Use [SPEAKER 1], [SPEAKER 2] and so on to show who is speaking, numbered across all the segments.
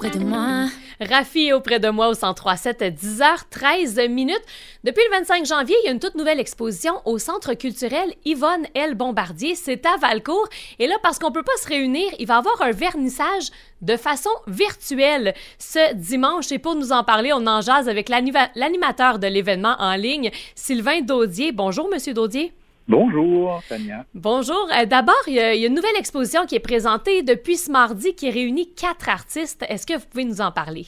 [SPEAKER 1] auprès de moi.
[SPEAKER 2] Rafi est auprès de moi au 1037 10h13 minutes. Depuis le 25 janvier, il y a une toute nouvelle exposition au Centre culturel Yvonne L. Bombardier. C'est à Valcourt. Et là, parce qu'on peut pas se réunir, il va y avoir un vernissage de façon virtuelle ce dimanche. Et pour nous en parler, on en jase avec l'animateur de l'événement en ligne, Sylvain Daudier. Bonjour, Monsieur Daudier.
[SPEAKER 3] Bonjour, Tania.
[SPEAKER 2] Bonjour. Euh, d'abord, il y, a une nouvelle exposition qui est présentée depuis ce mardi qui réunit quatre artistes. Est-ce que vous pouvez nous en parler?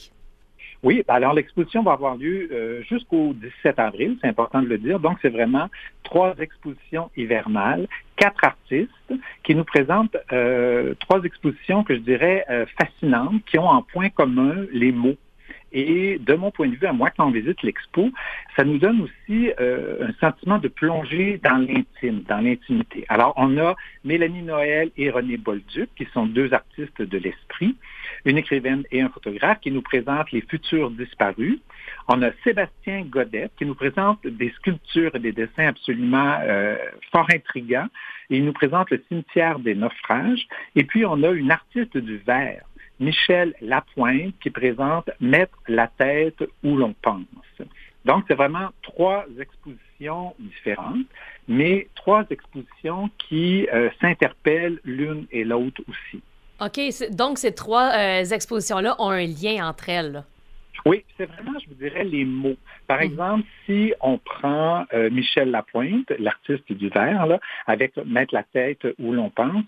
[SPEAKER 3] Oui, alors l'exposition va avoir lieu euh, jusqu'au 17 avril, c'est important de le dire. Donc, c'est vraiment trois expositions hivernales, quatre artistes qui nous présentent euh, trois expositions que je dirais fascinantes, qui ont en point commun les mots. Et de mon point de vue, à moi, quand on visite l'expo, ça nous donne aussi euh, un sentiment de plonger dans l'intime, dans l'intimité. Alors, on a Mélanie Noël et René Bolduc, qui sont deux artistes de l'esprit, une écrivaine et un photographe qui nous présentent les futurs disparus. On a Sébastien Godet, qui nous présente des sculptures et des dessins absolument euh, fort intrigants. Il nous présente le cimetière des naufrages. Et puis, on a une artiste du verre Michel Lapointe qui présente Mettre la tête où l'on pense. Donc, c'est vraiment trois expositions différentes, mais trois expositions qui euh, s'interpellent l'une et l'autre aussi.
[SPEAKER 2] OK, donc ces trois euh, expositions-là ont un lien entre elles.
[SPEAKER 3] Oui, c'est vraiment, je vous dirais, les mots. Par mhm. exemple, si on prend euh, Michel Lapointe, l'artiste du verre, avec Mettre la tête où l'on pense,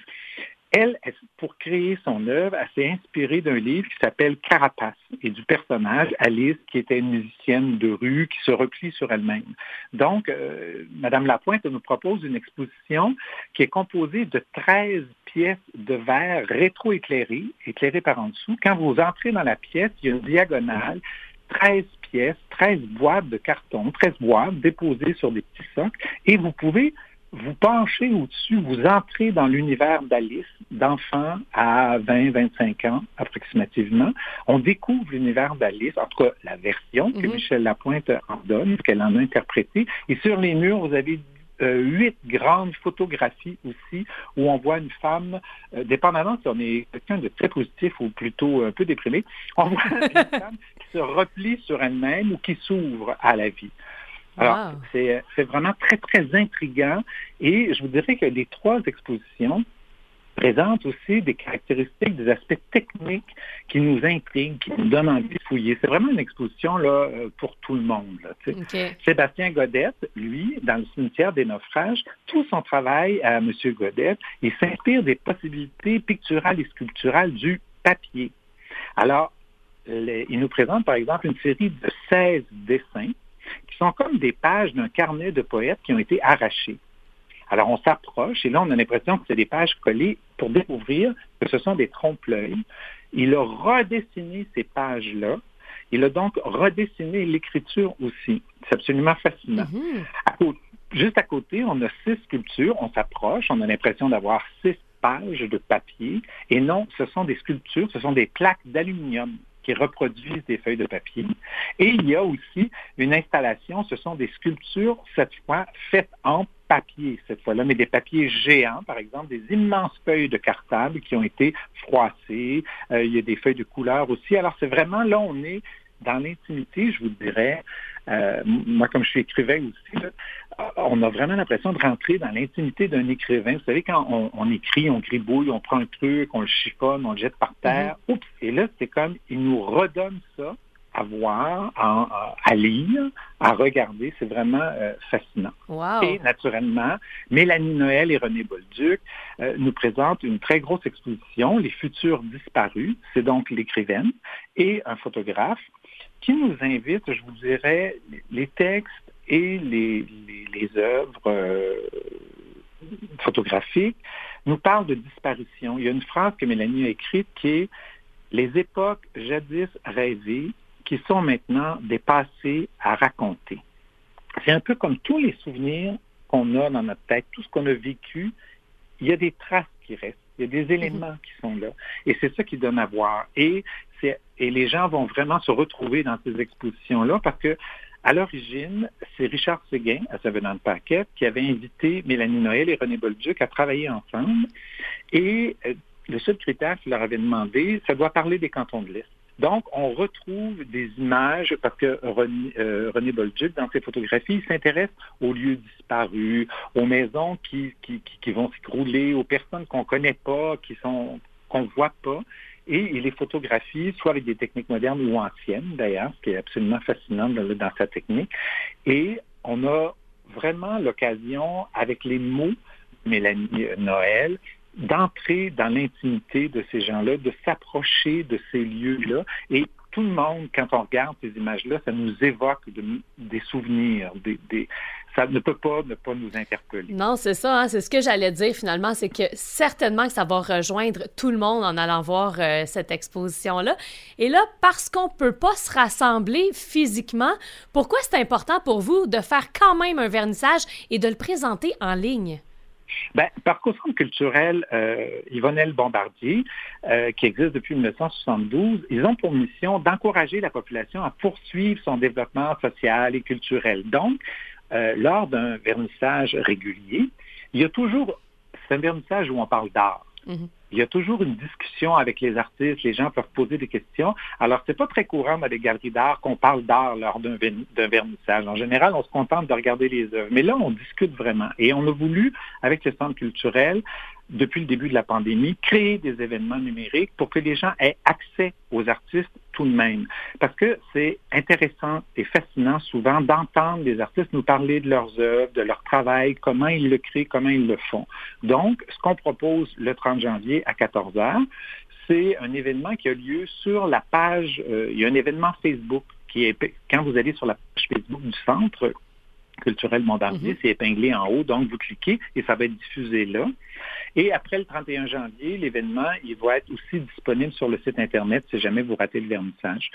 [SPEAKER 3] elle, pour créer son œuvre, elle s'est inspirée d'un livre qui s'appelle Carapace et du personnage Alice, qui était une musicienne de rue qui se replie sur elle-même. Donc, euh, Madame Lapointe nous propose une exposition qui est composée de 13 pièces de verre rétro-éclairées, éclairées par en dessous. Quand vous entrez dans la pièce, il y a une diagonale 13 pièces, 13 boîtes de carton, 13 boîtes déposées sur des petits socles, et vous pouvez vous penchez au-dessus, vous entrez dans l'univers d'Alice, d'enfant à 20, 25 ans approximativement. On découvre l'univers d'Alice, en tout cas la version que mhm. Michel Lapointe en donne, qu'elle en a interprétée. Et sur les murs, vous avez euh, huit grandes photographies aussi où on voit une femme, euh, dépendamment si on est quelqu'un de très positif ou plutôt un peu déprimé, on voit une femme qui se replie sur elle-même ou qui s'ouvre à la vie. Alors, c'est vraiment très, très intriguant. Et je vous dirais que les trois expositions présentent aussi des caractéristiques, des aspects techniques qui nous intriguent, qui nous donnent envie de fouiller. C'est vraiment une exposition là, euh, pour tout le monde. Sébastien Godette, lui, dans le cimetière des naufrages, tout son travail à M. Godette, il s'inspire des possibilités picturales et sculpturales du papier. Alors, il nous présente par exemple une série de 16 dessins qui sont comme des pages d'un carnet de poètes qui ont été arrachés. Alors on s'approche et là on a l'impression que c'est des pages collées pour découvrir que ce sont des trompe-l'œil. Il a redessiné ces pages-là. Il a donc redessiné l'écriture aussi. C'est absolument fascinant. Mm-hmm. juste à côté, on a six sculptures. On s'approche, on a l'impression d'avoir six pages de papier. Et non, ce sont des sculptures, ce sont des plaques d'aluminium qui reproduisent des feuilles de papier. Et il y a aussi une installation, ce sont des sculptures, cette fois faites en papier, cette fois-là, mais des papiers géants, par exemple, des immenses feuilles de cartable qui ont été froissées. Euh, il y a des feuilles de couleur aussi. Alors, c'est vraiment, là, on est dans l'intimité, je vous dirais, euh, moi, comme je suis écrivain aussi, euh, on a vraiment l'impression de rentrer dans l'intimité d'un écrivain. Vous savez, quand on, écrit, on gribouille, on prend un truc, on le chiffonne, on le jette par terre. Mm-hmm. Oups! Et là, c'est comme, il nous redonne ça à voir, à, lire, à regarder. C'est vraiment euh, fascinant. Et naturellement, Mélanie Noël et René Bolduc nous présentent une très grosse exposition, Les futurs disparus. C'est donc l'écrivaine et un photographe qui nous invite, je vous dirais, les textes et les, œuvres euh, photographiques nous parlent de disparition. Il y a une phrase que Mélanie a écrite qui est Les époques jadis rêvées qui sont maintenant des passés à raconter. C'est un peu comme tous les souvenirs qu'on a dans notre tête, tout ce qu'on a vécu, il y a des traces qui restent. Il y a des éléments qui sont là. Et c'est ça qui donne à voir. Et, et les gens vont vraiment se retrouver dans ces expositions-là parce que à l'origine, c'est Richard Séguin, à Savenant Paquette, qui avait invité Mélanie Noël et René Bolduc à travailler ensemble. Et euh, le seul critère qu'il leur avait demandé, ça doit parler des cantons de l'Est. Donc, on retrouve des images, parce que René, euh, René Bolduc, dans ses photographies, il s'intéresse aux lieux disparus, aux maisons qui, qui, qui vont s'écrouler, aux personnes qu'on ne connaît pas, qui sont qu'on ne voit pas. Et il les photographie, soit avec des techniques modernes ou anciennes, d'ailleurs, ce qui est absolument fascinant dans, sa technique. Et on a vraiment l'occasion, avec les mots Mélanie Noël, d'entrer dans l'intimité de ces gens-là, de s'approcher de ces lieux-là. Et tout le monde, quand on regarde ces images-là, ça nous évoque des souvenirs, des, ça ne peut pas ne pas nous interpeller.
[SPEAKER 2] Non, c'est ça, hein, c'est ce que j'allais dire finalement, c'est que certainement que ça va rejoindre tout le monde en allant voir euh, cette exposition-là. Et là, parce qu'on ne peut pas se rassembler physiquement, pourquoi c'est important pour vous de faire quand même un vernissage et de le présenter en ligne?
[SPEAKER 3] Ben, par Centre culturel euh, Yvonnelle Bombardier, euh, qui existe depuis 1972, ils ont pour mission d'encourager la population à poursuivre son développement social et culturel. Donc, euh, lors d'un vernissage régulier, il y a toujours, c'est un vernissage où on parle d'art. Mm-hmm. Il y a toujours une discussion avec les artistes, les gens peuvent poser des questions. Alors, c'est pas très courant dans les galeries d'art qu'on parle d'art lors d'un vernissage. En général, on se contente de regarder les œuvres. Mais là, on discute vraiment. Et on a voulu, avec le centre culturel, depuis le début de la pandémie, créer des événements numériques pour que les gens aient accès aux artistes tout de même. Parce que c'est intéressant et fascinant souvent d'entendre les artistes nous parler de leurs œuvres, de leur travail, comment ils le créent, comment ils le font. Donc, ce qu'on propose le 30 janvier à 14 heures, c'est un événement qui a lieu sur la page, euh, il y a un événement Facebook qui est, quand vous allez sur la page Facebook du centre, culturel Bombardier, mhm. c'est épinglé en haut, donc vous cliquez et ça va être diffusé là. Et après le 31 janvier, l'événement, il va être aussi disponible sur le site Internet si jamais vous ratez le vernissage.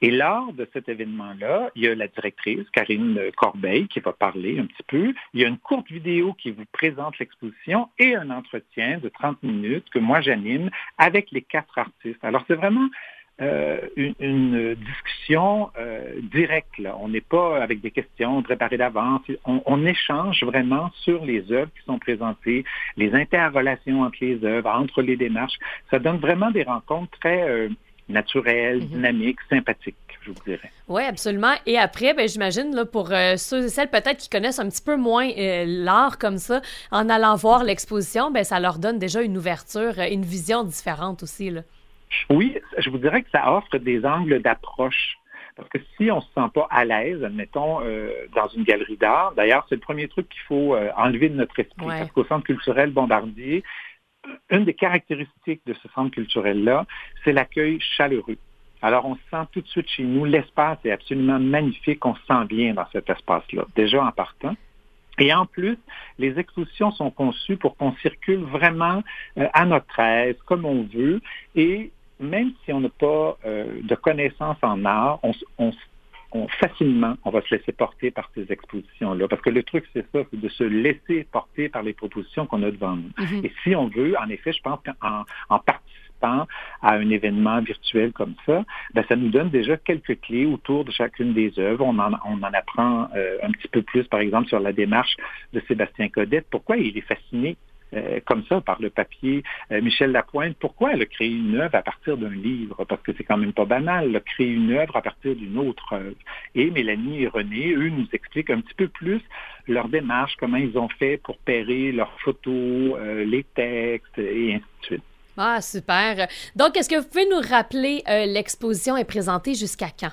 [SPEAKER 3] Et lors de cet événement-là, il y a la directrice, Karine Corbeil, qui va parler un petit peu. Il y a une courte vidéo qui vous présente l'exposition et un entretien de 30 minutes que moi j'anime avec les quatre artistes. Alors c'est vraiment euh, une, discussion euh, directe. Là. On n'est pas avec des questions préparées d'avance. On, échange vraiment sur les œuvres qui sont présentées, les interrelations entre les œuvres, entre les démarches. Ça donne vraiment des rencontres très euh, naturelles, mhm. dynamiques, sympathiques. Je vous dirais.
[SPEAKER 2] Oui, absolument. Et après, ben, j'imagine, pour ceux et celles peut-être qui connaissent un petit peu moins l'art comme ça, en allant voir l'exposition, ben, ça leur donne déjà une ouverture, une vision différente aussi. Là.
[SPEAKER 3] Oui, je vous dirais que ça offre des angles d'approche. Parce que si on ne se sent pas à l'aise, admettons, euh, dans une galerie d'art, d'ailleurs, c'est le premier truc qu'il faut euh, enlever de notre esprit. Parce qu'au Centre culturel Bombardier, une des caractéristiques de ce centre culturel-là, c'est l'accueil chaleureux. Alors, on se sent tout de suite chez nous. L'espace est absolument magnifique. On se sent bien dans cet espace-là, déjà en partant. Et en plus, les expositions sont conçues pour qu'on circule vraiment euh, à notre aise, comme on veut, et même si on n'a pas euh, de connaissances en art, on, facilement, on va se laisser porter par ces expositions-là. Parce que le truc, c'est ça, c'est de se laisser porter par les propositions qu'on a devant nous. Mm-hmm. Et si on veut, en effet, je pense qu'en en participant à un événement virtuel comme ça, ben, ça nous donne déjà quelques clés autour de chacune des œuvres. On en, on en apprend euh, un petit peu plus, par exemple, sur la démarche de Sébastien Codette. Pourquoi il est fasciné euh, comme ça par le papier. Euh, Michel Lapointe, pourquoi elle a créé une œuvre à partir d'un livre? Parce que c'est quand même pas banal, elle a créé une œuvre à partir d'une autre œuvre. Et Mélanie et René, eux, nous expliquent un petit peu plus leur démarche, comment ils ont fait pour pairer leurs photos, euh, les textes et ainsi de suite.
[SPEAKER 2] Ah, super. Donc, est-ce que vous pouvez nous rappeler l'exposition est présentée jusqu'à quand?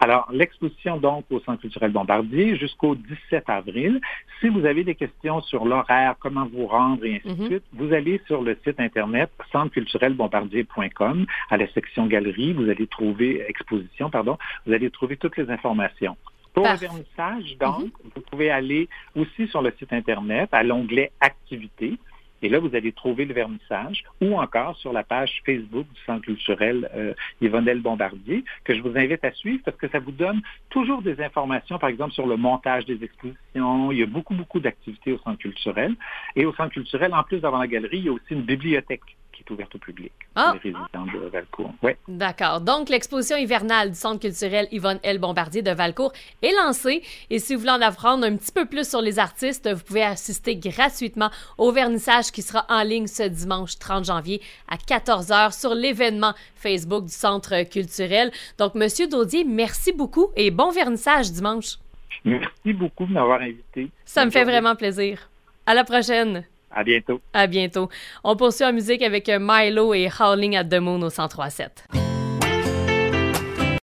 [SPEAKER 3] Alors, l'exposition donc au Centre culturel Bombardier jusqu'au 17 avril. Si vous avez des questions sur l'horaire, comment vous rendre et ainsi de mhm. suite, vous allez sur le site internet centreculturelbombardier.com à la section galerie, vous allez trouver exposition, pardon, vous allez trouver toutes les informations. Pour le vernissage, donc, mhm. vous pouvez aller aussi sur le site Internet à l'onglet Activités. Et là, vous allez trouver le vernissage ou encore sur la page Facebook du Centre culturel euh, Yvonnelle Bombardier, que je vous invite à suivre parce que ça vous donne toujours des informations, par exemple, sur le montage des expositions. Il y a beaucoup, beaucoup d'activités au Centre culturel. Et au Centre culturel, en plus d'avoir la galerie, il y a aussi une bibliothèque qui est ouverte au public.
[SPEAKER 2] Ah.
[SPEAKER 3] Les résidents de Valcourt. Ouais.
[SPEAKER 2] D'accord. Donc, l'exposition hivernale du Centre culturel Yvonne L. Bombardier de Valcourt est lancée. Et si vous voulez en apprendre un petit peu plus sur les artistes, vous pouvez assister gratuitement au vernissage qui sera en ligne ce dimanche 30 janvier à 14h sur l'événement Facebook du Centre culturel. Donc, Monsieur Daudier, merci beaucoup et bon vernissage dimanche.
[SPEAKER 3] Merci beaucoup de m'avoir invité.
[SPEAKER 2] Ça me fait vraiment plaisir. À la prochaine.
[SPEAKER 3] À bientôt.
[SPEAKER 2] À bientôt. On poursuit en musique avec Milo et Howling at the Moon au 103.7.